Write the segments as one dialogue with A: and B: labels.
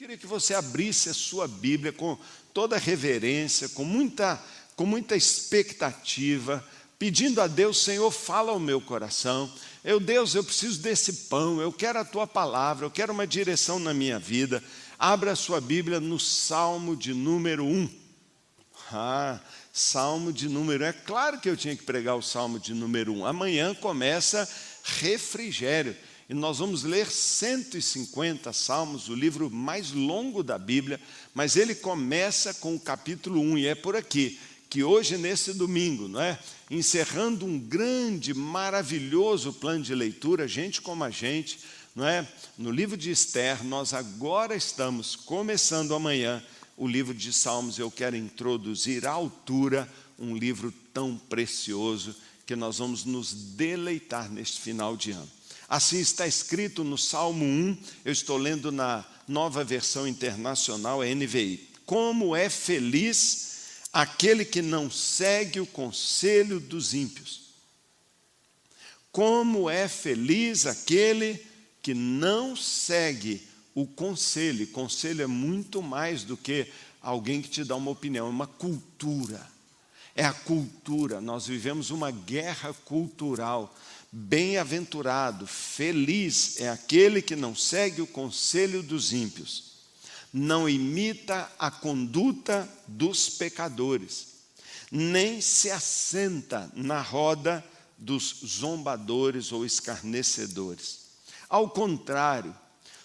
A: queria que você abrisse a sua Bíblia com toda reverência, com muita, com muita expectativa, pedindo a Deus, Senhor, fala ao meu coração. Eu, Deus, eu preciso desse pão, eu quero a tua palavra, eu quero uma direção na minha vida. Abra a sua Bíblia no Salmo de número 1. Ah, Salmo de número. É claro que eu tinha que pregar o Salmo de número 1. Amanhã começa refrigério. E nós vamos ler 150 salmos, o livro mais longo da Bíblia, mas ele começa com o capítulo 1, e é por aqui que hoje, nesse domingo, não é? encerrando um grande, maravilhoso plano de leitura, gente como a gente, não é? no livro de Esther, nós agora estamos começando amanhã o livro de Salmos. Eu quero introduzir à altura um livro tão precioso que nós vamos nos deleitar neste final de ano. Assim está escrito no Salmo 1, eu estou lendo na nova versão internacional, NVI. Como é feliz aquele que não segue o conselho dos ímpios. Como é feliz aquele que não segue o conselho. Conselho é muito mais do que alguém que te dá uma opinião, é uma cultura. É a cultura. Nós vivemos uma guerra cultural Bem-aventurado, feliz é aquele que não segue o conselho dos ímpios, não imita a conduta dos pecadores, nem se assenta na roda dos zombadores ou escarnecedores. Ao contrário,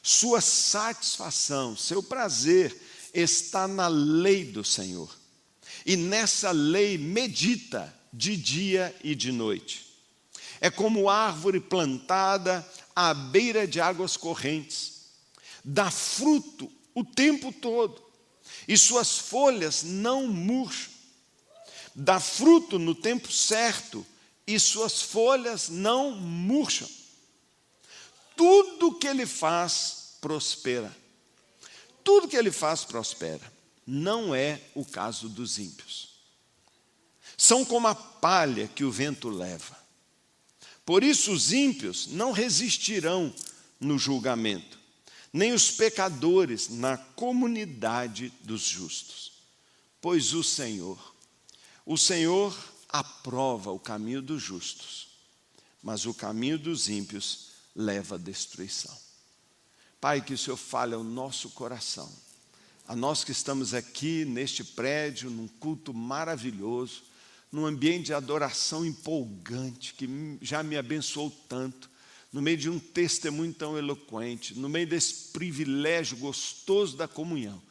A: sua satisfação, seu prazer está na lei do Senhor. E nessa lei medita de dia e de noite é como árvore plantada à beira de águas correntes, dá fruto o tempo todo, e suas folhas não murcham, dá fruto no tempo certo, e suas folhas não murcham. Tudo que ele faz prospera. Tudo que ele faz prospera. Não é o caso dos ímpios. São como a palha que o vento leva. Por isso os ímpios não resistirão no julgamento, nem os pecadores na comunidade dos justos. Pois o Senhor, o Senhor aprova o caminho dos justos, mas o caminho dos ímpios leva à destruição. Pai, que o Senhor fale ao nosso coração, a nós que estamos aqui neste prédio, num culto maravilhoso, num ambiente de adoração empolgante, que já me abençoou tanto, no meio de um testemunho tão eloquente, no meio desse privilégio gostoso da comunhão,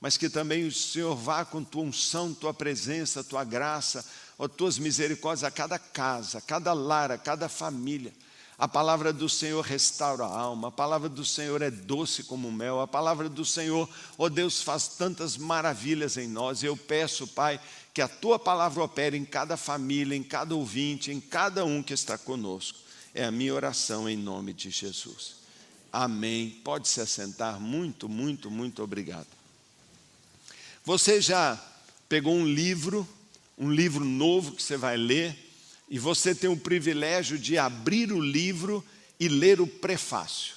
A: mas que também o Senhor vá com tua unção, tua presença, tua graça, as tuas misericórdias a cada casa, a cada lar, a cada família. A palavra do Senhor restaura a alma, a palavra do Senhor é doce como mel, a palavra do Senhor, ó oh Deus, faz tantas maravilhas em nós. Eu peço, Pai, que a tua palavra opere em cada família, em cada ouvinte, em cada um que está conosco. É a minha oração em nome de Jesus. Amém. Pode se assentar. Muito, muito, muito obrigado. Você já pegou um livro, um livro novo que você vai ler, e você tem o privilégio de abrir o livro e ler o prefácio.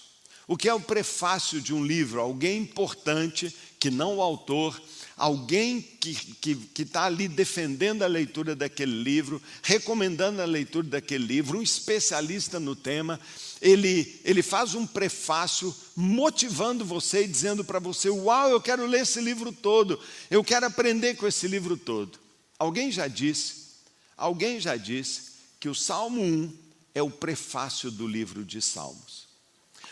A: O que é o prefácio de um livro? Alguém importante, que não o autor, alguém que está que, que tá ali defendendo a leitura daquele livro, recomendando a leitura daquele livro, um especialista no tema, ele, ele faz um prefácio motivando você e dizendo para você: Uau, eu quero ler esse livro todo, eu quero aprender com esse livro todo. Alguém já disse, alguém já disse que o Salmo 1 é o prefácio do livro de Salmos.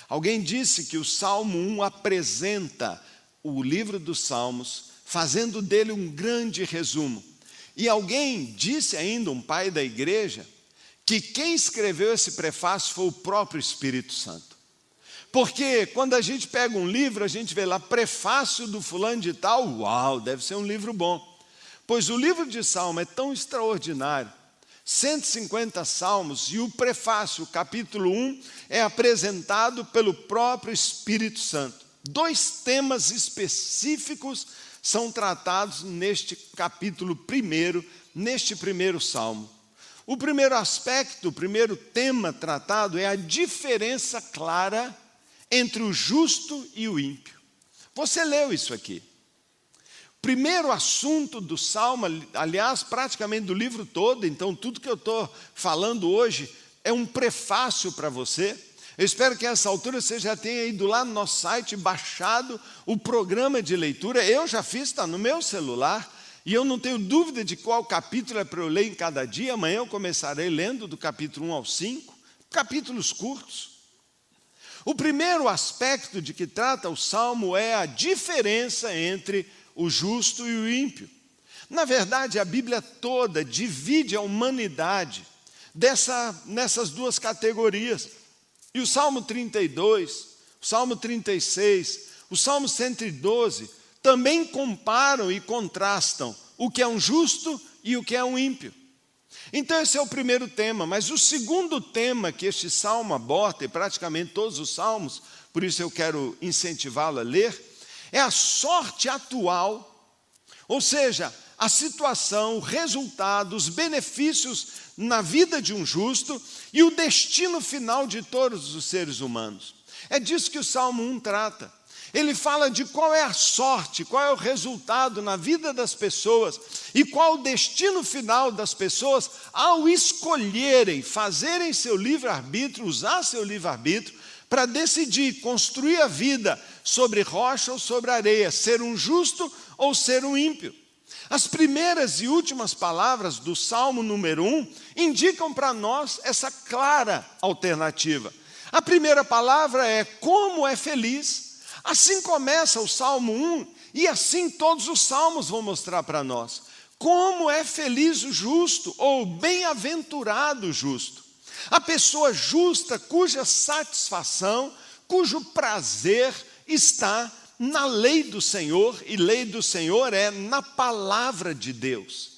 A: Alguém disse que o Salmo 1 apresenta o livro dos Salmos fazendo dele um grande resumo. E alguém disse ainda, um pai da igreja, que quem escreveu esse prefácio foi o próprio Espírito Santo. Porque quando a gente pega um livro, a gente vê lá prefácio do fulano de tal, uau, deve ser um livro bom. Pois o livro de Salmo é tão extraordinário, 150 salmos, e o prefácio, o capítulo 1, é apresentado pelo próprio Espírito Santo. Dois temas específicos são tratados neste capítulo primeiro, neste primeiro salmo. O primeiro aspecto, o primeiro tema tratado é a diferença clara entre o justo e o ímpio. Você leu isso aqui. Primeiro assunto do salmo, aliás, praticamente do livro todo, então tudo que eu estou falando hoje é um prefácio para você. Eu espero que a essa altura você já tenha ido lá no nosso site, baixado o programa de leitura. Eu já fiz, está no meu celular. E eu não tenho dúvida de qual capítulo é para eu ler em cada dia. Amanhã eu começarei lendo do capítulo 1 ao 5, capítulos curtos. O primeiro aspecto de que trata o salmo é a diferença entre o justo e o ímpio. Na verdade, a Bíblia toda divide a humanidade dessa, nessas duas categorias. E o Salmo 32, o Salmo 36, o Salmo 112 também comparam e contrastam o que é um justo e o que é um ímpio. Então, esse é o primeiro tema, mas o segundo tema que este salmo aborda, e praticamente todos os salmos, por isso eu quero incentivá-lo a ler, é a sorte atual, ou seja, a situação, o resultado, os benefícios na vida de um justo e o destino final de todos os seres humanos. É disso que o Salmo 1 trata. Ele fala de qual é a sorte, qual é o resultado na vida das pessoas e qual o destino final das pessoas ao escolherem, fazerem seu livre-arbítrio, usar seu livre-arbítrio para decidir construir a vida sobre rocha ou sobre areia, ser um justo ou ser um ímpio. As primeiras e últimas palavras do Salmo número 1 indicam para nós essa clara alternativa. A primeira palavra é como é feliz Assim começa o Salmo 1, e assim todos os salmos vão mostrar para nós. Como é feliz o justo, ou bem-aventurado o justo. A pessoa justa cuja satisfação, cujo prazer está na lei do Senhor, e lei do Senhor é na palavra de Deus.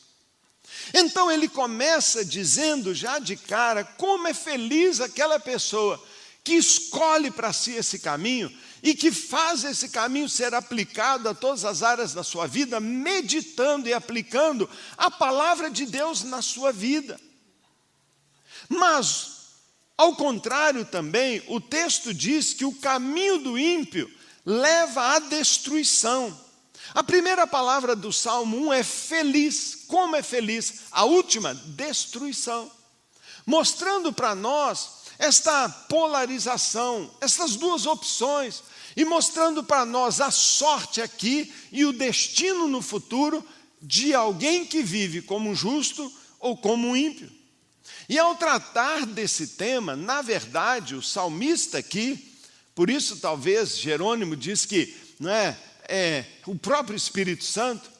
A: Então ele começa dizendo já de cara como é feliz aquela pessoa que escolhe para si esse caminho e que faz esse caminho ser aplicado a todas as áreas da sua vida, meditando e aplicando a palavra de Deus na sua vida. Mas, ao contrário também, o texto diz que o caminho do ímpio leva à destruição. A primeira palavra do Salmo 1 é feliz. Como é feliz? A última, destruição. Mostrando para nós esta polarização, essas duas opções, e mostrando para nós a sorte aqui e o destino no futuro de alguém que vive como justo ou como ímpio. E ao tratar desse tema, na verdade, o salmista aqui, por isso talvez Jerônimo diz que não é, é o próprio Espírito Santo,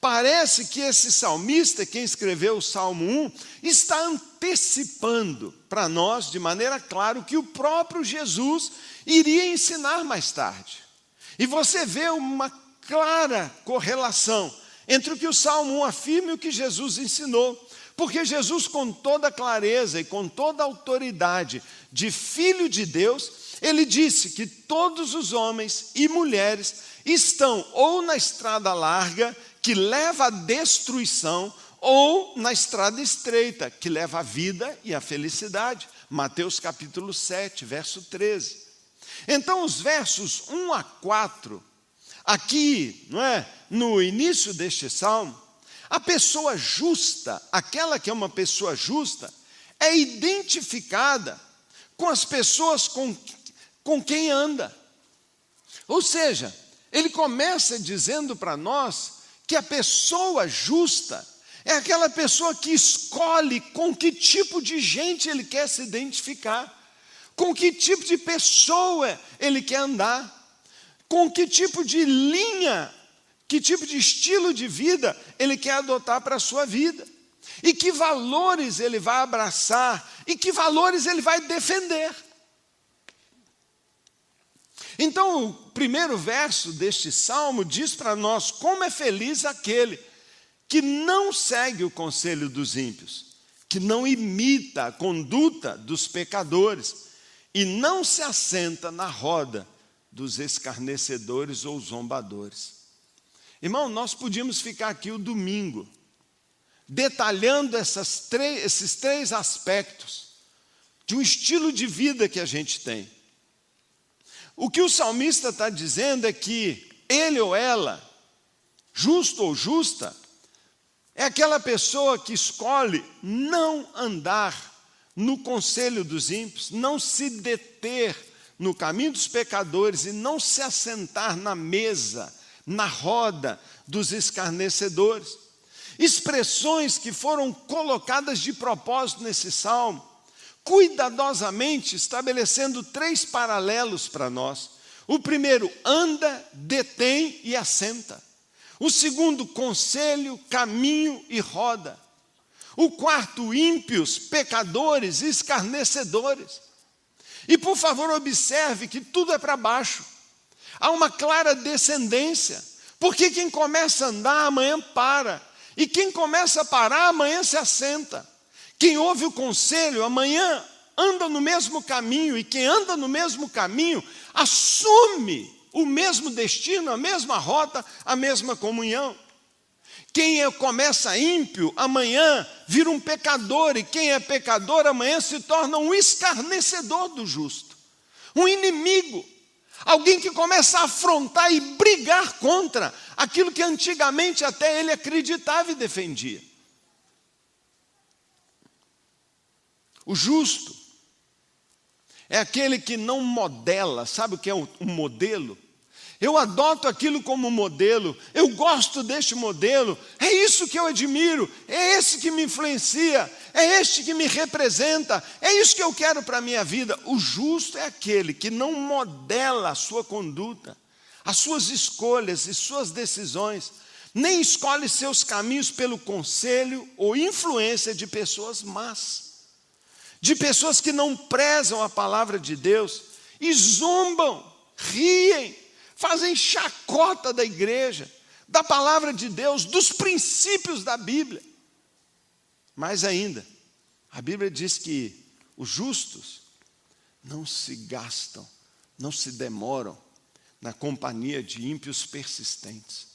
A: Parece que esse salmista, quem escreveu o Salmo 1, está antecipando para nós, de maneira clara, o que o próprio Jesus iria ensinar mais tarde. E você vê uma clara correlação entre o que o Salmo 1 afirma e o que Jesus ensinou. Porque Jesus, com toda clareza e com toda autoridade de Filho de Deus, ele disse que todos os homens e mulheres estão ou na estrada larga que leva à destruição, ou na estrada estreita, que leva à vida e à felicidade. Mateus capítulo 7, verso 13. Então, os versos 1 a 4, aqui, não é, no início deste salmo, a pessoa justa, aquela que é uma pessoa justa, é identificada com as pessoas com, com quem anda. Ou seja, ele começa dizendo para nós que a pessoa justa é aquela pessoa que escolhe com que tipo de gente ele quer se identificar, com que tipo de pessoa ele quer andar, com que tipo de linha, que tipo de estilo de vida ele quer adotar para a sua vida, e que valores ele vai abraçar, e que valores ele vai defender. Então, o primeiro verso deste salmo diz para nós como é feliz aquele que não segue o conselho dos ímpios, que não imita a conduta dos pecadores e não se assenta na roda dos escarnecedores ou zombadores. Irmão, nós podíamos ficar aqui o domingo detalhando esses três aspectos de um estilo de vida que a gente tem. O que o salmista está dizendo é que ele ou ela, justo ou justa, é aquela pessoa que escolhe não andar no conselho dos ímpios, não se deter no caminho dos pecadores e não se assentar na mesa, na roda dos escarnecedores. Expressões que foram colocadas de propósito nesse salmo, cuidadosamente estabelecendo três paralelos para nós. O primeiro, anda, detém e assenta. O segundo, conselho, caminho e roda. O quarto, ímpios, pecadores, escarnecedores. E por favor, observe que tudo é para baixo. Há uma clara descendência. Porque quem começa a andar, amanhã para. E quem começa a parar, amanhã se assenta. Quem ouve o conselho, amanhã anda no mesmo caminho. E quem anda no mesmo caminho, assume o mesmo destino, a mesma rota, a mesma comunhão. Quem é, começa ímpio, amanhã vira um pecador, e quem é pecador, amanhã se torna um escarnecedor do justo, um inimigo, alguém que começa a afrontar e brigar contra aquilo que antigamente até ele acreditava e defendia. O justo é aquele que não modela, sabe o que é um modelo? eu adoto aquilo como modelo, eu gosto deste modelo, é isso que eu admiro, é esse que me influencia, é este que me representa, é isso que eu quero para a minha vida. O justo é aquele que não modela a sua conduta, as suas escolhas e suas decisões, nem escolhe seus caminhos pelo conselho ou influência de pessoas más, de pessoas que não prezam a palavra de Deus e zombam, riem, fazem chacota da igreja, da palavra de Deus, dos princípios da Bíblia. Mais ainda, a Bíblia diz que os justos não se gastam, não se demoram na companhia de ímpios persistentes,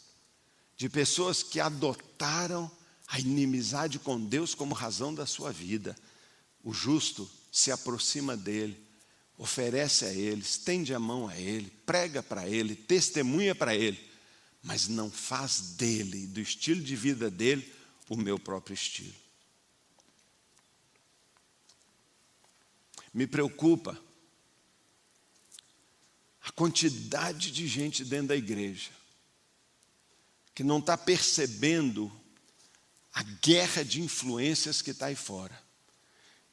A: de pessoas que adotaram a inimizade com Deus como razão da sua vida. O justo se aproxima dele, oferece a ele, estende a mão a ele, prega para ele, testemunha para ele, mas não faz dele, do estilo de vida dele, o meu próprio estilo. Me preocupa a quantidade de gente dentro da igreja que não está percebendo a guerra de influências que está aí fora.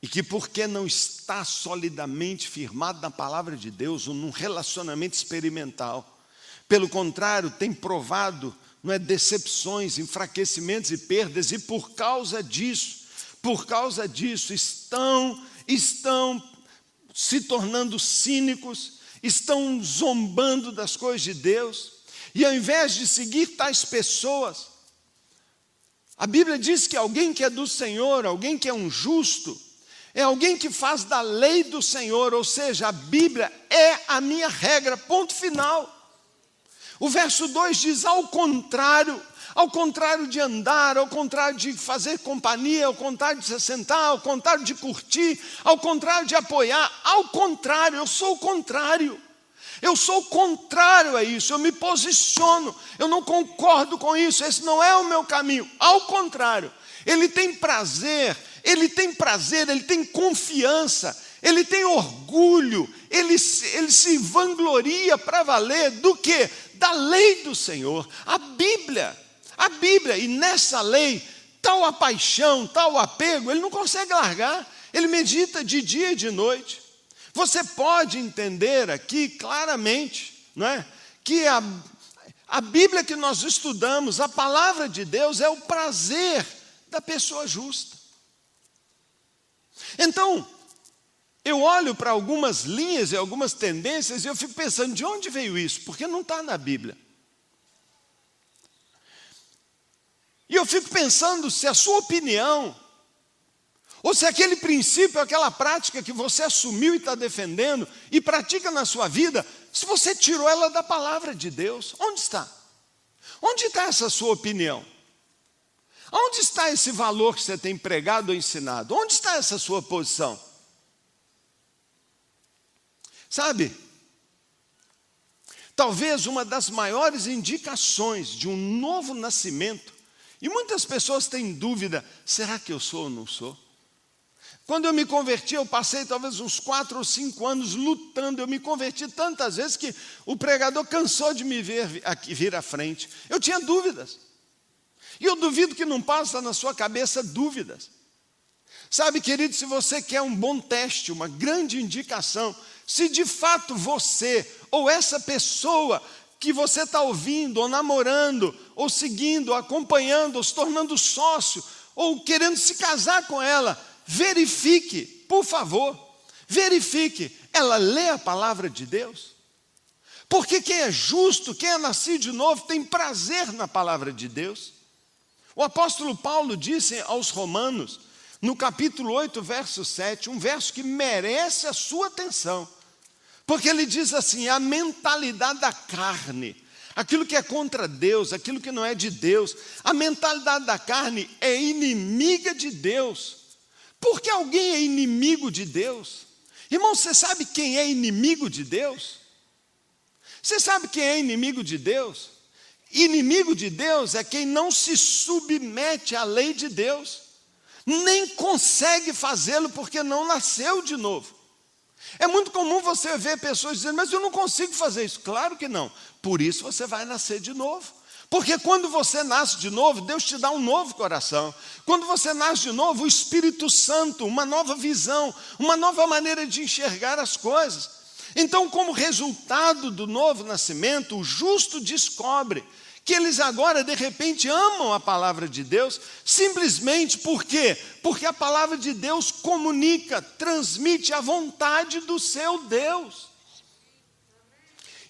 A: E que porque não está solidamente firmado na palavra de Deus ou num relacionamento experimental, pelo contrário, tem provado não é decepções, enfraquecimentos e perdas e por causa disso, por causa disso estão estão se tornando cínicos, estão zombando das coisas de Deus, e ao invés de seguir tais pessoas, a Bíblia diz que alguém que é do Senhor, alguém que é um justo, é alguém que faz da lei do Senhor, ou seja, a Bíblia é a minha regra, ponto final. O verso 2 diz: ao contrário, ao contrário de andar, ao contrário de fazer companhia, ao contrário de se sentar, ao contrário de curtir, ao contrário de apoiar, ao contrário, eu sou o contrário. Eu sou o contrário a isso, eu me posiciono, eu não concordo com isso, esse não é o meu caminho. Ao contrário, ele tem prazer ele tem prazer, ele tem confiança, ele tem orgulho, ele, ele se vangloria para valer do que? Da lei do Senhor, a Bíblia, a Bíblia, e nessa lei, tal a paixão, tal apego, ele não consegue largar, ele medita de dia e de noite. Você pode entender aqui claramente, não é? Que a, a Bíblia que nós estudamos, a palavra de Deus, é o prazer da pessoa justa. Então, eu olho para algumas linhas e algumas tendências e eu fico pensando, de onde veio isso? Porque não está na Bíblia. E eu fico pensando se a sua opinião, ou se aquele princípio, aquela prática que você assumiu e está defendendo e pratica na sua vida, se você tirou ela da palavra de Deus, onde está? Onde está essa sua opinião? Onde está esse valor que você tem pregado ou ensinado? Onde está essa sua posição? Sabe, Talvez uma das maiores indicações de um novo nascimento, e muitas pessoas têm dúvida: será que eu sou ou não sou? Quando eu me converti, eu passei talvez uns quatro ou cinco anos lutando. Eu me converti tantas vezes que o pregador cansou de me ver aqui, vir à frente. Eu tinha dúvidas. E eu duvido que não passa na sua cabeça dúvidas. Sabe, querido, se você quer um bom teste, uma grande indicação, se de fato você ou essa pessoa que você está ouvindo, ou namorando, ou seguindo, ou acompanhando, ou se tornando sócio, ou querendo se casar com ela, verifique, por favor, verifique, ela lê a palavra de Deus? Porque quem é justo, quem é nascido de novo, tem prazer na palavra de Deus. O apóstolo Paulo disse aos Romanos, no capítulo 8, verso 7, um verso que merece a sua atenção. Porque ele diz assim: a mentalidade da carne, aquilo que é contra Deus, aquilo que não é de Deus, a mentalidade da carne é inimiga de Deus. Porque alguém é inimigo de Deus? Irmão, você sabe quem é inimigo de Deus? Você sabe quem é inimigo de Deus? Inimigo de Deus é quem não se submete à lei de Deus, nem consegue fazê-lo porque não nasceu de novo. É muito comum você ver pessoas dizendo, mas eu não consigo fazer isso. Claro que não. Por isso você vai nascer de novo. Porque quando você nasce de novo, Deus te dá um novo coração. Quando você nasce de novo, o Espírito Santo, uma nova visão, uma nova maneira de enxergar as coisas. Então, como resultado do novo nascimento, o justo descobre que eles agora de repente amam a palavra de Deus, simplesmente por quê? Porque a palavra de Deus comunica, transmite a vontade do seu Deus.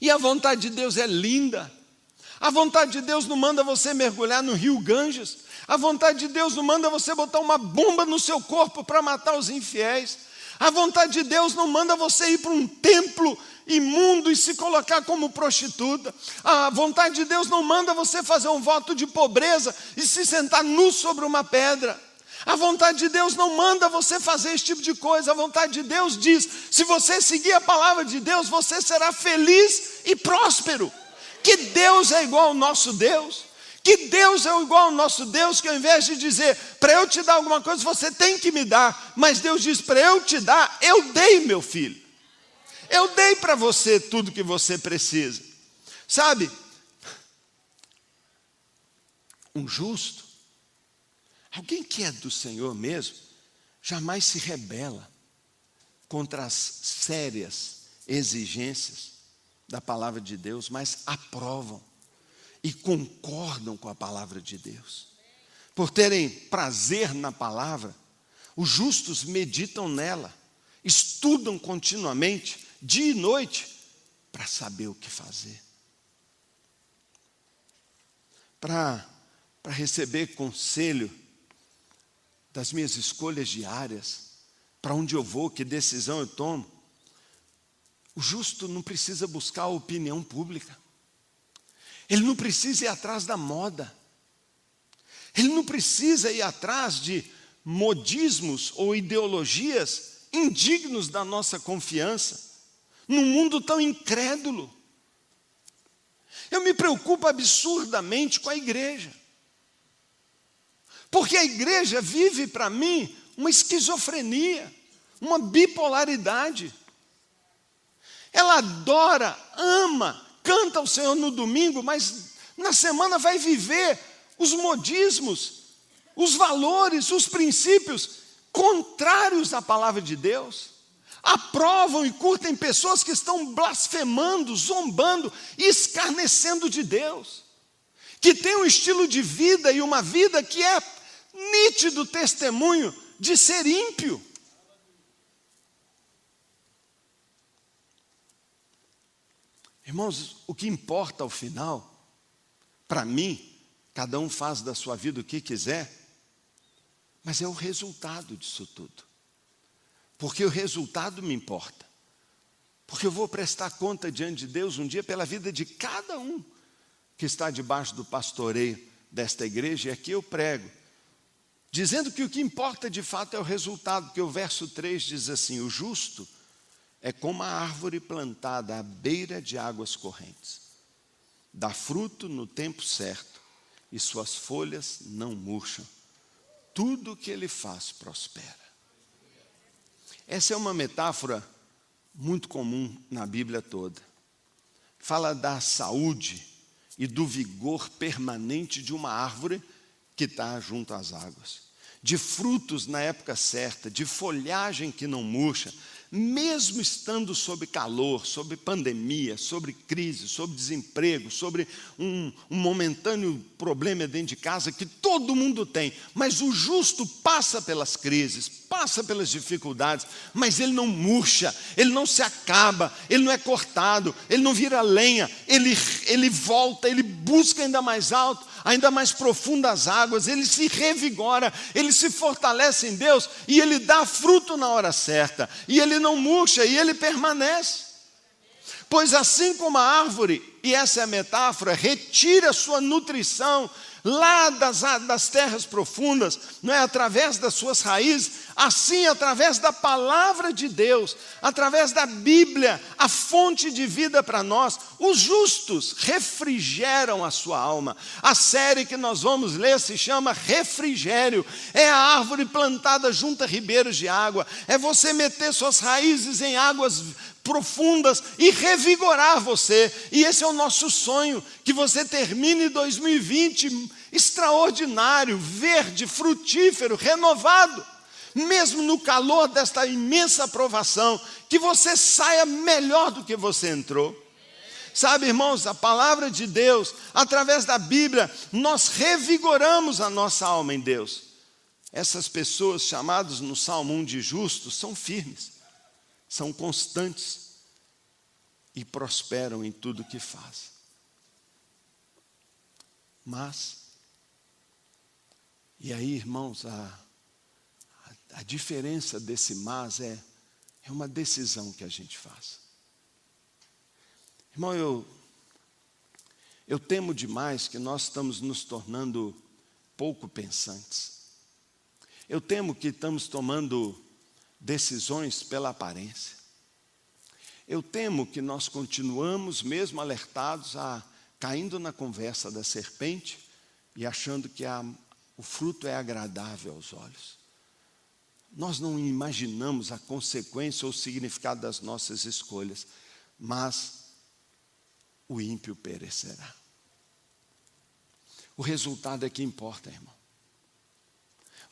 A: E a vontade de Deus é linda. A vontade de Deus não manda você mergulhar no rio Ganges. A vontade de Deus não manda você botar uma bomba no seu corpo para matar os infiéis. A vontade de Deus não manda você ir para um templo imundo e se colocar como prostituta. A vontade de Deus não manda você fazer um voto de pobreza e se sentar nu sobre uma pedra. A vontade de Deus não manda você fazer esse tipo de coisa. A vontade de Deus diz: se você seguir a palavra de Deus, você será feliz e próspero. Que Deus é igual ao nosso Deus. Que Deus é igual ao nosso Deus, que ao invés de dizer, para eu te dar alguma coisa, você tem que me dar, mas Deus diz, para eu te dar, eu dei, meu filho. Eu dei para você tudo que você precisa. Sabe? Um justo, alguém que é do Senhor mesmo, jamais se rebela contra as sérias exigências da palavra de Deus, mas aprovam e concordam com a palavra de Deus. Por terem prazer na palavra, os justos meditam nela, estudam continuamente dia e noite, para saber o que fazer. Para, receber conselho das minhas escolhas diárias, para onde eu vou, que decisão eu tomo. O justo não precisa buscar a opinião pública. Ele não precisa ir atrás da moda. Ele não precisa ir atrás de modismos ou ideologias indignos da nossa confiança num mundo tão incrédulo. Eu me preocupo absurdamente com a igreja. Porque a igreja vive para mim uma esquizofrenia, uma bipolaridade. Ela adora, ama, canta ao Senhor no domingo, mas na semana vai viver os modismos, os valores, os princípios contrários à palavra de Deus aprovam e curtem pessoas que estão blasfemando, zombando e escarnecendo de Deus, que têm um estilo de vida e uma vida que é nítido testemunho de ser ímpio. Irmãos, o que importa ao final, para mim, cada um faz da sua vida o que quiser, mas é o resultado disso tudo porque o resultado me importa. Porque eu vou prestar conta diante de Deus um dia pela vida de cada um que está debaixo do pastoreio desta igreja, e aqui eu prego, dizendo que o que importa de fato é o resultado, porque o verso 3 diz assim: o justo é como a árvore plantada à beira de águas correntes. Dá fruto no tempo certo e suas folhas não murcham. Tudo que ele faz prospera. Essa é uma metáfora muito comum na Bíblia toda. Fala da saúde e do vigor permanente de uma árvore que está junto às águas, de frutos na época certa, de folhagem que não murcha, mesmo estando sob calor, sob pandemia, sobre crise, sobre desemprego, sobre um, um, momentâneo problema dentro de casa que todo mundo tem, mas o justo passa pelas crises, passa pelas dificuldades, mas ele não murcha, ele não se acaba, ele não é cortado, ele não vira lenha, ele, ele volta, ele busca ainda mais alto, ainda mais profundas águas, ele se revigora, ele se fortalece em Deus e ele dá fruto na hora certa, e ele não murcha e ele permanece. Pois assim como a árvore, e essa é a metáfora, retira sua nutrição lá das, das terras profundas, não é através das suas raízes, assim através da palavra de Deus, através da Bíblia, a fonte de vida para nós, os justos refrigeram a sua alma. A série que nós vamos ler se chama Refrigério. É a árvore plantada junto a ribeiros de água, é você meter suas raízes em águas profundas e revigorar você. E esse é o nosso sonho, que você termine 2020 extraordinário, verde, frutífero, renovado. Mesmo no calor desta imensa aprovação, que você saia melhor do que você entrou. Sabe, irmãos, a palavra de Deus, através da Bíblia, nós revigoramos a nossa alma em Deus. Essas pessoas chamadas no Salmo 1 de justos são firmes são constantes e prosperam em tudo que fazem. Mas, e aí, irmãos, a, a, a diferença desse mas é, é uma decisão que a gente faz. Irmão, eu, eu temo demais que nós estamos nos tornando pouco pensantes. Eu temo que estamos tomando decisões pela aparência. Eu temo que nós continuamos mesmo alertados a caindo na conversa da serpente e achando que a, o fruto é agradável aos olhos. Nós não imaginamos a consequência ou o significado das nossas escolhas, mas o ímpio perecerá. O resultado é que importa, irmão.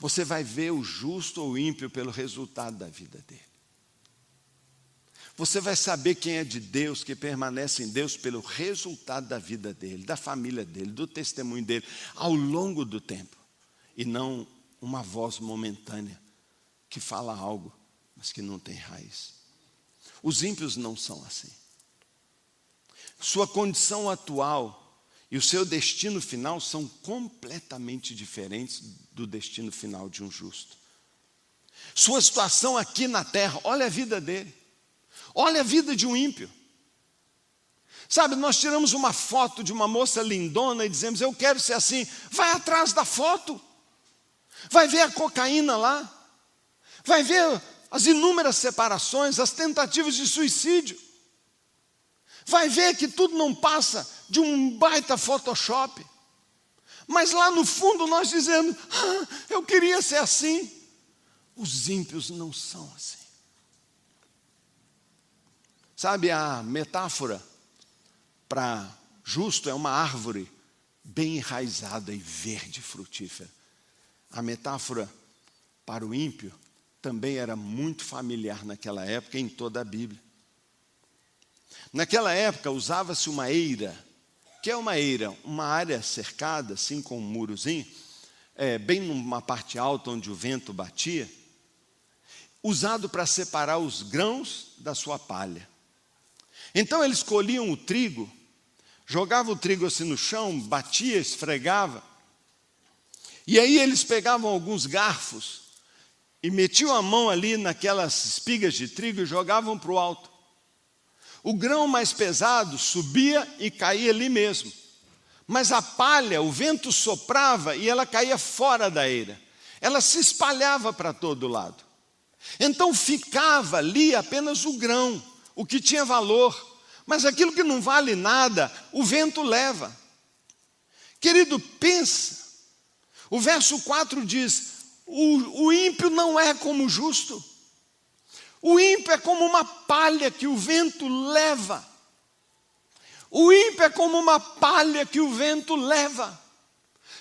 A: Você vai ver o justo ou o ímpio pelo resultado da vida dele. Você vai saber quem é de Deus, que permanece em Deus, pelo resultado da vida dele, da família dele, do testemunho dele, ao longo do tempo. E não uma voz momentânea que fala algo, mas que não tem raiz. Os ímpios não são assim. Sua condição atual e o seu destino final são completamente diferentes do destino final de um justo. Sua situação aqui na terra, olha a vida dele, olha a vida de um ímpio. Sabe, nós tiramos uma foto de uma moça lindona e dizemos, eu quero ser assim. Vai atrás da foto, vai ver a cocaína lá, vai ver as inúmeras separações, as tentativas de suicídio vai ver que tudo não passa de um baita Photoshop. Mas lá no fundo nós dizemos: ah, eu queria ser assim. Os ímpios não são assim. Sabe a metáfora para justo é uma árvore bem enraizada e verde frutífera. A metáfora para o ímpio também era muito familiar naquela época em toda a Bíblia. Naquela época usava-se uma eira. Que é uma eira? Uma área cercada, assim com um murozinho, é, bem numa parte alta onde o vento batia, usado para separar os grãos da sua palha. Então eles colhiam o trigo, jogavam o trigo assim no chão, batia, esfregava, e aí eles pegavam alguns garfos e metiam a mão ali naquelas espigas de trigo e jogavam para o alto. O grão mais pesado subia e caía ali mesmo. Mas a palha, o vento soprava e ela caía fora da eira. Ela se espalhava para todo lado. Então ficava ali apenas o grão, o que tinha valor, mas aquilo que não vale nada, o vento leva. Querido, pensa. O verso 4 diz: o, o ímpio não é como o justo. O ímpio é como uma palha que o vento leva. O ímpio é como uma palha que o vento leva.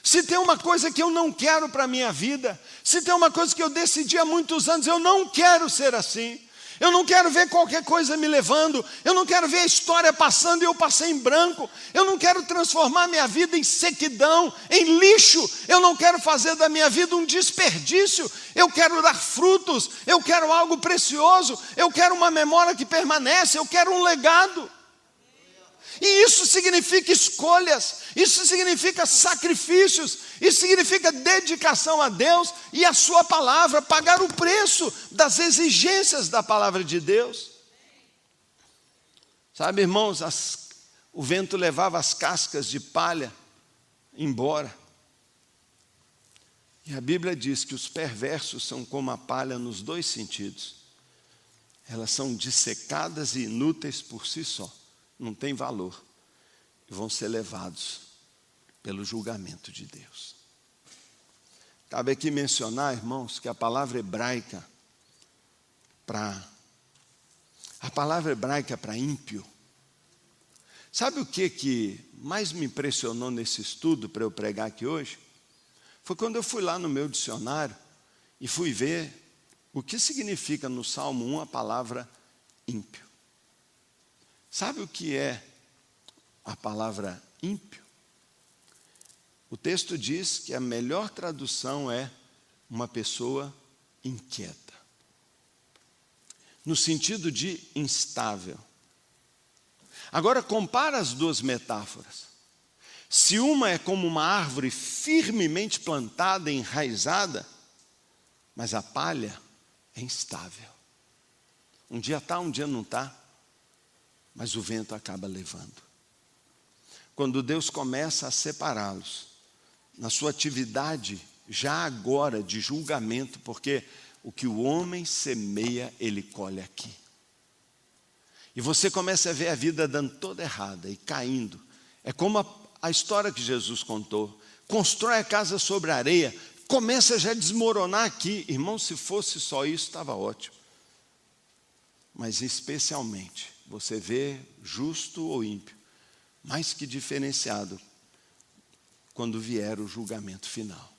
A: Se tem uma coisa que eu não quero para a minha vida, se tem uma coisa que eu decidi há muitos anos, eu não quero ser assim. Eu não quero ver qualquer coisa me levando, eu não quero ver a história passando e eu passei em branco, eu não quero transformar minha vida em sequidão, em lixo, eu não quero fazer da minha vida um desperdício, eu quero dar frutos, eu quero algo precioso, eu quero uma memória que permanece, eu quero um legado. E isso significa escolhas, isso significa sacrifícios, isso significa dedicação a Deus e a Sua palavra, pagar o preço das exigências da palavra de Deus. Sabe, irmãos, as, o vento levava as cascas de palha embora. E a Bíblia diz que os perversos são como a palha nos dois sentidos. Elas são dissecadas e inúteis por si só não tem valor vão ser levados pelo julgamento de Deus. Cabe aqui mencionar, irmãos, que a palavra hebraica para a palavra hebraica para ímpio. Sabe o que que mais me impressionou nesse estudo para eu pregar aqui hoje? Foi quando eu fui lá no meu dicionário e fui ver o que significa no Salmo 1 a palavra ímpio. Sabe o que é a palavra ímpio? O texto diz que a melhor tradução é uma pessoa inquieta. No sentido de instável. Agora compara as duas metáforas. Se uma é como uma árvore firmemente plantada, enraizada, mas a palha é instável. Um dia está, um dia não está mas o vento acaba levando. Quando Deus começa a separá-los, na sua atividade, já agora de julgamento, porque o que o homem semeia, ele colhe aqui. E você começa a ver a vida dando toda errada e caindo. É como a, a história que Jesus contou. Constrói a casa sobre a areia, começa já a desmoronar aqui. Irmão, se fosse só isso, estava ótimo. Mas especialmente você vê justo ou ímpio, mais que diferenciado quando vier o julgamento final.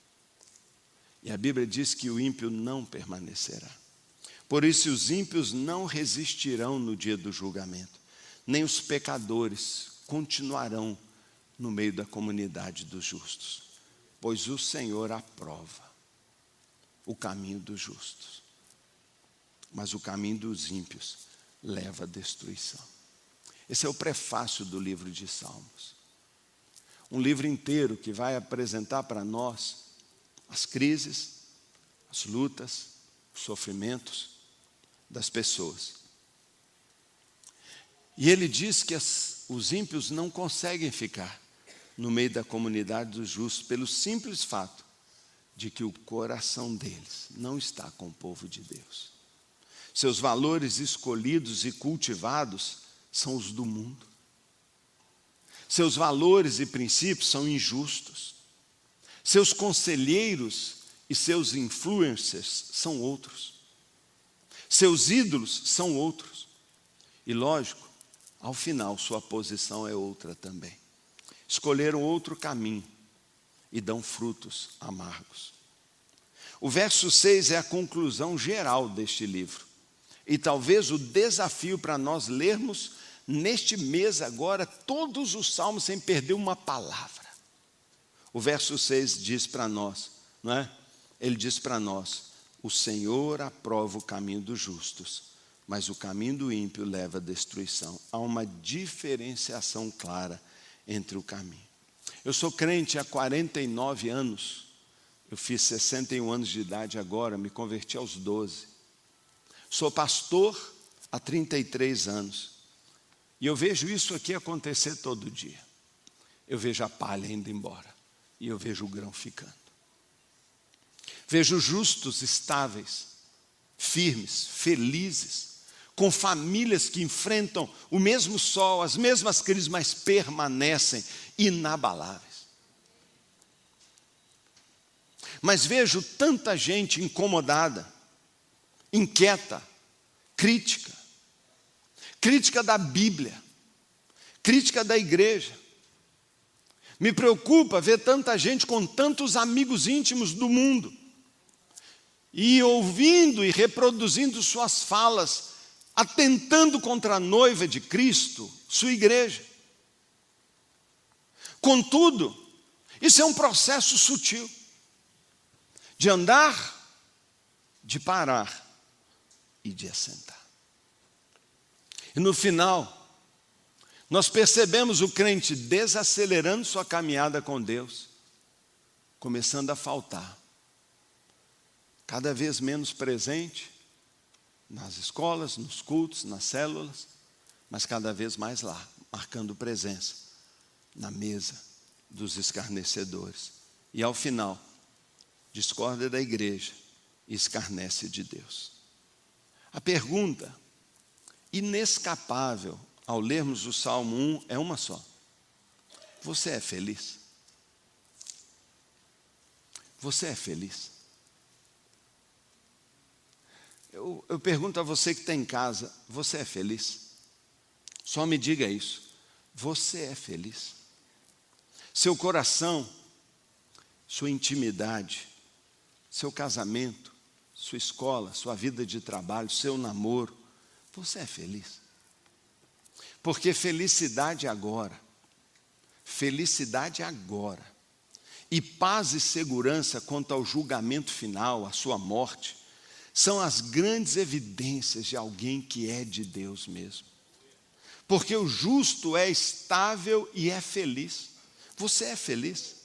A: E a Bíblia diz que o ímpio não permanecerá. Por isso, os ímpios não resistirão no dia do julgamento, nem os pecadores continuarão no meio da comunidade dos justos, pois o Senhor aprova o caminho dos justos, mas o caminho dos ímpios leva à destruição. Esse é o prefácio do livro de Salmos. Um livro inteiro que vai apresentar para nós as crises, as lutas, os sofrimentos das pessoas. E ele diz que as, os ímpios não conseguem ficar no meio da comunidade dos justos pelo simples fato de que o coração deles não está com o povo de Deus. Seus valores escolhidos e cultivados são os do mundo. Seus valores e princípios são injustos. Seus conselheiros e seus influencers são outros. Seus ídolos são outros. E lógico, ao final, sua posição é outra também. Escolheram outro caminho e dão frutos amargos. O verso 6 é a conclusão geral deste livro. E talvez o desafio para nós lermos neste mês agora todos os salmos sem perder uma palavra. O verso 6 diz para nós, não é? Ele diz para nós: O Senhor aprova o caminho dos justos, mas o caminho do ímpio leva à destruição. Há uma diferenciação clara entre o caminho. Eu sou crente há 49 anos. Eu fiz 61 anos de idade agora, me converti aos 12. Sou pastor há 33 anos. E eu vejo isso aqui acontecer todo dia. Eu vejo a palha indo embora. E eu vejo o grão ficando. Vejo justos estáveis. firmes, felizes, com famílias que enfrentam o mesmo sol, as mesmas crises, mas permanecem inabaláveis. Mas vejo tanta gente incomodada, inquieta, crítica, crítica da Bíblia, crítica da igreja. Me preocupa ver tanta gente com tantos amigos íntimos do mundo e ouvindo e reproduzindo suas falas, atentando contra a noiva de Cristo, sua igreja. Contudo, isso é um processo sutil de andar, de parar e de assentar. E no final, nós percebemos o crente desacelerando sua caminhada com Deus, começando a faltar, cada vez menos presente nas escolas, nos cultos, nas células, mas cada vez mais lá, marcando presença na mesa dos escarnecedores. E ao final, discorda da igreja e escarnece de Deus. A pergunta inescapável ao lermos o Salmo 1 é uma só: Você é feliz? Você é feliz? Eu, eu pergunto a você que está em casa: Você é feliz? Só me diga isso. Você é feliz? Seu coração, sua intimidade, seu casamento, sua escola, sua vida de trabalho, seu namoro, você é feliz? Porque felicidade agora, felicidade agora, e paz e segurança quanto ao julgamento final, a sua morte, são as grandes evidências de alguém que é de Deus mesmo. Porque o justo é estável e é feliz. Você é feliz?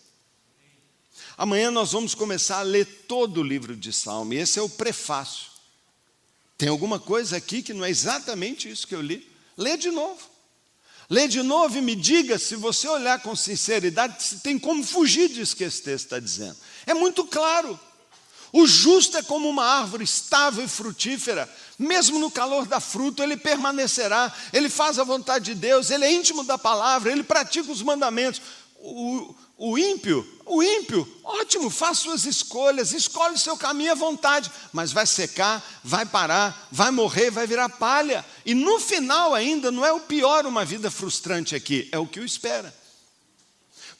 A: Amanhã nós vamos começar a ler todo o livro de Salmo, e esse é o prefácio. Tem alguma coisa aqui que não é exatamente isso que eu li? Lê de novo. Lê de novo e me diga, se você olhar com sinceridade, se tem como fugir disso que esse texto está dizendo. É muito claro. O justo é como uma árvore estável e frutífera, mesmo no calor da fruta, ele permanecerá, ele faz a vontade de Deus, ele é íntimo da palavra, ele pratica os mandamentos. O, o ímpio, o ímpio, ótimo, faz suas escolhas, escolhe o seu caminho à vontade, mas vai secar, vai parar, vai morrer, vai virar palha. E no final ainda não é o pior uma vida frustrante aqui, é o que o espera.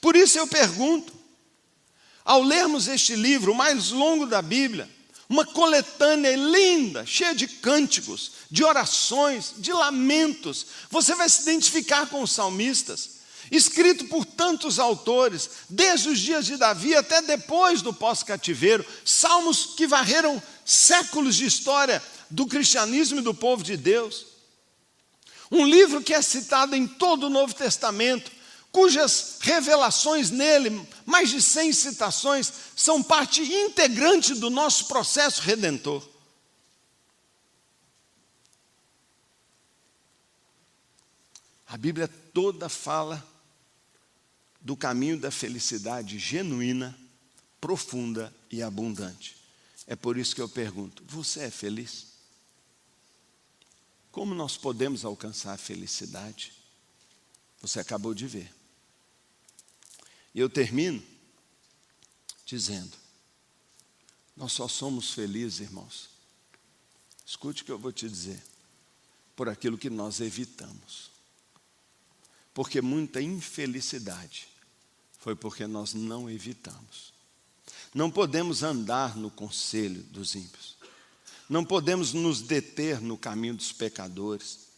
A: Por isso eu pergunto, ao lermos este livro, o mais longo da Bíblia, uma coletânea linda, cheia de cânticos, de orações, de lamentos, você vai se identificar com os salmistas escrito por tantos autores, desde os dias de Davi até depois do pós-cativeiro, salmos que varreram séculos de história do cristianismo e do povo de Deus. Um livro que é citado em todo o Novo Testamento, cujas revelações nele, mais de 100 citações, são parte integrante do nosso processo redentor. A Bíblia toda fala do caminho da felicidade genuína, profunda e abundante. É por isso que eu pergunto: você é feliz? Como nós podemos alcançar a felicidade? Você acabou de ver. E eu termino dizendo: nós só somos felizes, irmãos. Escute o que eu vou te dizer. Por aquilo que nós evitamos. Porque muita infelicidade foi porque nós não evitamos. Não podemos andar no conselho dos ímpios. Não podemos nos deter no caminho dos pecadores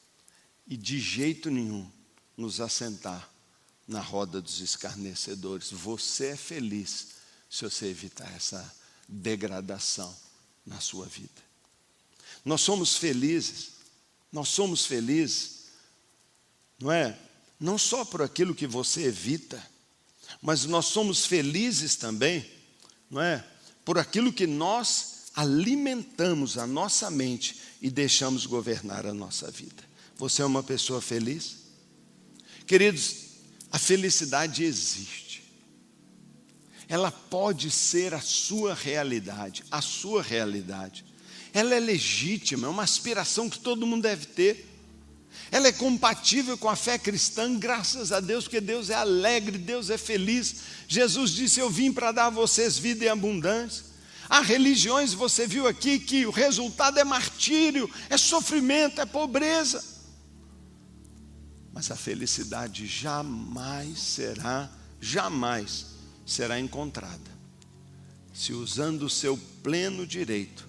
A: e de jeito nenhum nos assentar na roda dos escarnecedores. Você é feliz se você evitar essa degradação na sua vida. Nós somos felizes, nós somos felizes, não é? Não só por aquilo que você evita, mas nós somos felizes também, não é? Por aquilo que nós alimentamos a nossa mente e deixamos governar a nossa vida. Você é uma pessoa feliz? Queridos, a felicidade existe. Ela pode ser a sua realidade, a sua realidade. ela é legítima, é uma aspiração que todo mundo deve ter. Ela é compatível com a fé cristã, graças a Deus, porque Deus é alegre, Deus é feliz. Jesus disse: Eu vim para dar a vocês vida em abundância. Há religiões, você viu aqui, que o resultado é martírio, é sofrimento, é pobreza. Mas a felicidade jamais será, jamais será encontrada se usando o seu pleno direito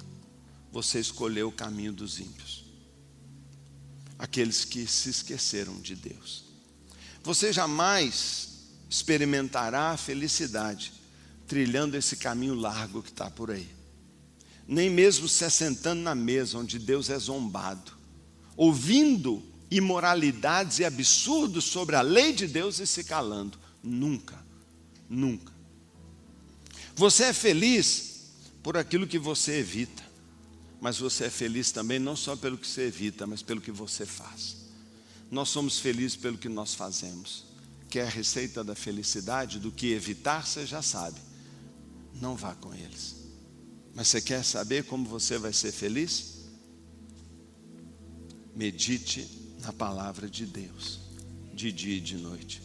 A: você escolheu o caminho dos ímpios aqueles que se esqueceram de Deus. Você jamais experimentará a felicidade trilhando esse caminho largo que está por aí. Nem mesmo se assentando na mesa onde Deus é zombado, ouvindo imoralidades e absurdos sobre a lei de Deus e se calando. Nunca, nunca. Você é feliz por aquilo que você evita mas você é feliz também não só pelo que você evita, mas pelo que você faz. Nós somos felizes pelo que nós fazemos. Quer a receita da felicidade, do que evitar, você já sabe. Não vá com eles. Mas você quer saber como você vai ser feliz? Medite na palavra de Deus, de dia e de noite.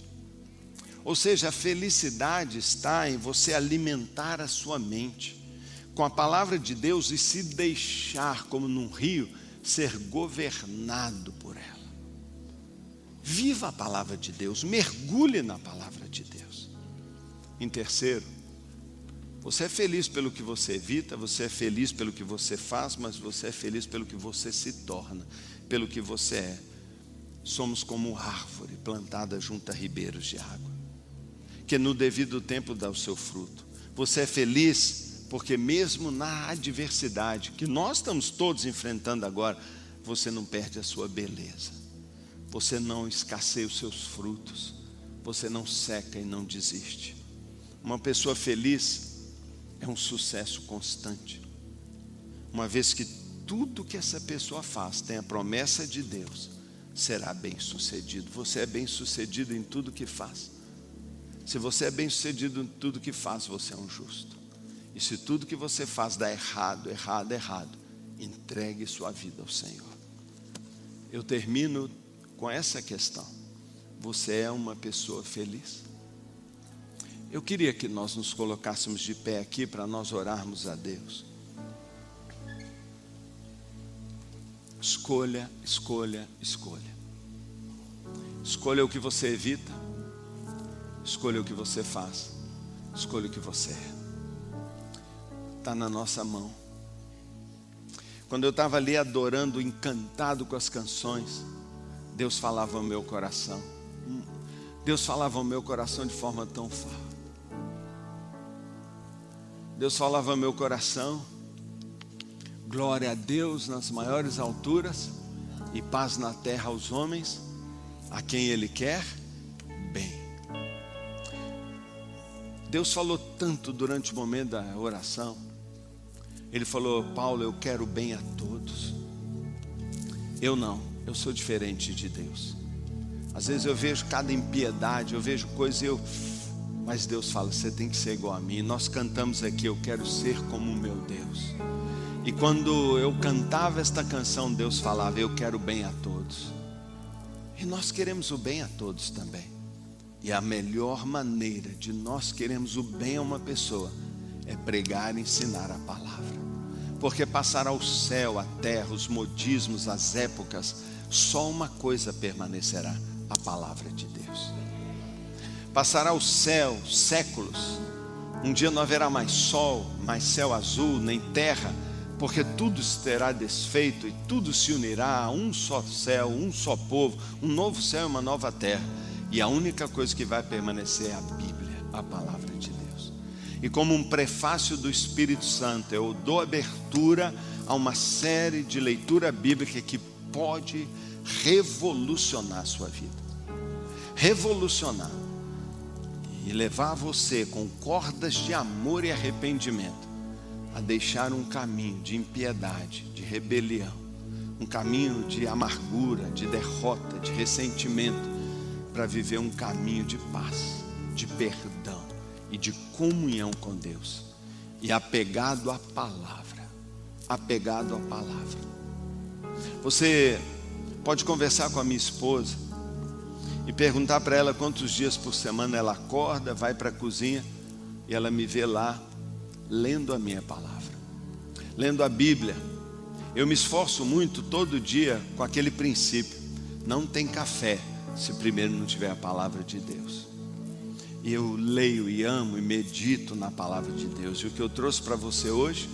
A: Ou seja, a felicidade está em você alimentar a sua mente com a palavra de Deus e se deixar, como num rio, ser governado por ela. Viva a palavra de Deus, mergulhe na palavra de Deus. Em terceiro, você é feliz pelo que você evita, você é feliz pelo que você faz, mas você é feliz pelo que você se torna, pelo que você é. Somos como árvore plantada junto a ribeiros de água, que no devido tempo dá o seu fruto. Você é feliz porque mesmo na adversidade que nós estamos todos enfrentando agora, você não perde a sua beleza, você não escasseia os seus frutos, você não seca e não desiste. Uma pessoa feliz é um sucesso constante, uma vez que tudo que essa pessoa faz tem a promessa de Deus, será bem sucedido. Você é bem sucedido em tudo que faz. Se você é bem sucedido em tudo que faz, você é um justo. E se tudo que você faz dá errado, errado, errado, entregue sua vida ao Senhor. Eu termino com essa questão. Você é uma pessoa feliz? Eu queria que nós nos colocássemos de pé aqui para nós orarmos a Deus. Escolha, escolha, escolha. Escolha o que você evita. Escolha o que você faz. Escolha o que você é está na nossa mão. Quando eu estava ali adorando, encantado com as canções, Deus falava ao meu coração. Deus falava ao meu coração de forma tão fácil. Deus falava ao meu coração, glória a Deus nas maiores alturas e paz na terra aos homens, a quem Ele quer bem. Deus falou tanto durante o momento da oração. Ele falou: Paulo, eu quero bem a todos. Eu não, eu sou diferente de Deus. Às vezes eu vejo cada impiedade, eu vejo coisas eu. Mas Deus fala: você tem que ser igual a mim. Nós cantamos aqui: eu quero ser como o meu Deus. E quando eu cantava esta canção, Deus falava: eu quero bem a todos. E nós queremos o bem a todos também. E a melhor maneira de nós queremos o bem a uma pessoa é pregar e ensinar a palavra porque passará o céu, a terra, os modismos, as épocas, só uma coisa permanecerá: a palavra de Deus. Passará o céu, séculos, um dia não haverá mais sol, mais céu azul, nem terra, porque tudo será desfeito e tudo se unirá a um só céu, um só povo, um novo céu e uma nova terra. E a única coisa que vai permanecer é a Bíblia, a palavra. E como um prefácio do Espírito Santo, eu dou abertura a uma série de leitura bíblica que pode revolucionar a sua vida. Revolucionar. E levar você com cordas de amor e arrependimento a deixar um caminho de impiedade, de rebelião, um caminho de amargura, de derrota, de ressentimento, para viver um caminho de paz, de perdão e de comunhão com Deus, e apegado à palavra, apegado à palavra. Você pode conversar com a minha esposa e perguntar para ela quantos dias por semana ela acorda, vai para a cozinha e ela me vê lá lendo a minha palavra, lendo a Bíblia. Eu me esforço muito todo dia com aquele princípio: não tem café se primeiro não tiver a palavra de Deus. Eu leio e amo e medito na palavra de Deus. E o que eu trouxe para você hoje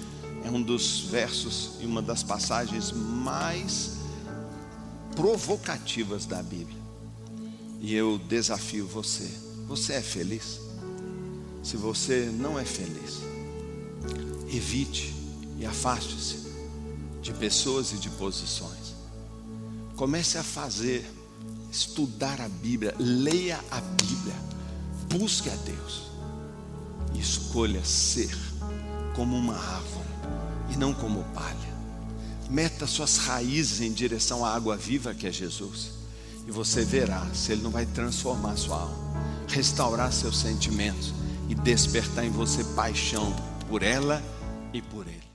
A: é um dos versos e uma das passagens mais provocativas da Bíblia. E eu desafio você: você é feliz? Se você não é feliz, evite e afaste-se de pessoas e de posições. Comece a fazer, estudar a Bíblia, leia a Bíblia, busque a Deus e escolha ser como uma árvore e não como palha. Meta suas raízes em direção à água viva que é Jesus. E você verá se Ele não vai transformar sua alma, restaurar seus sentimentos e despertar em você paixão por ela e por Ele.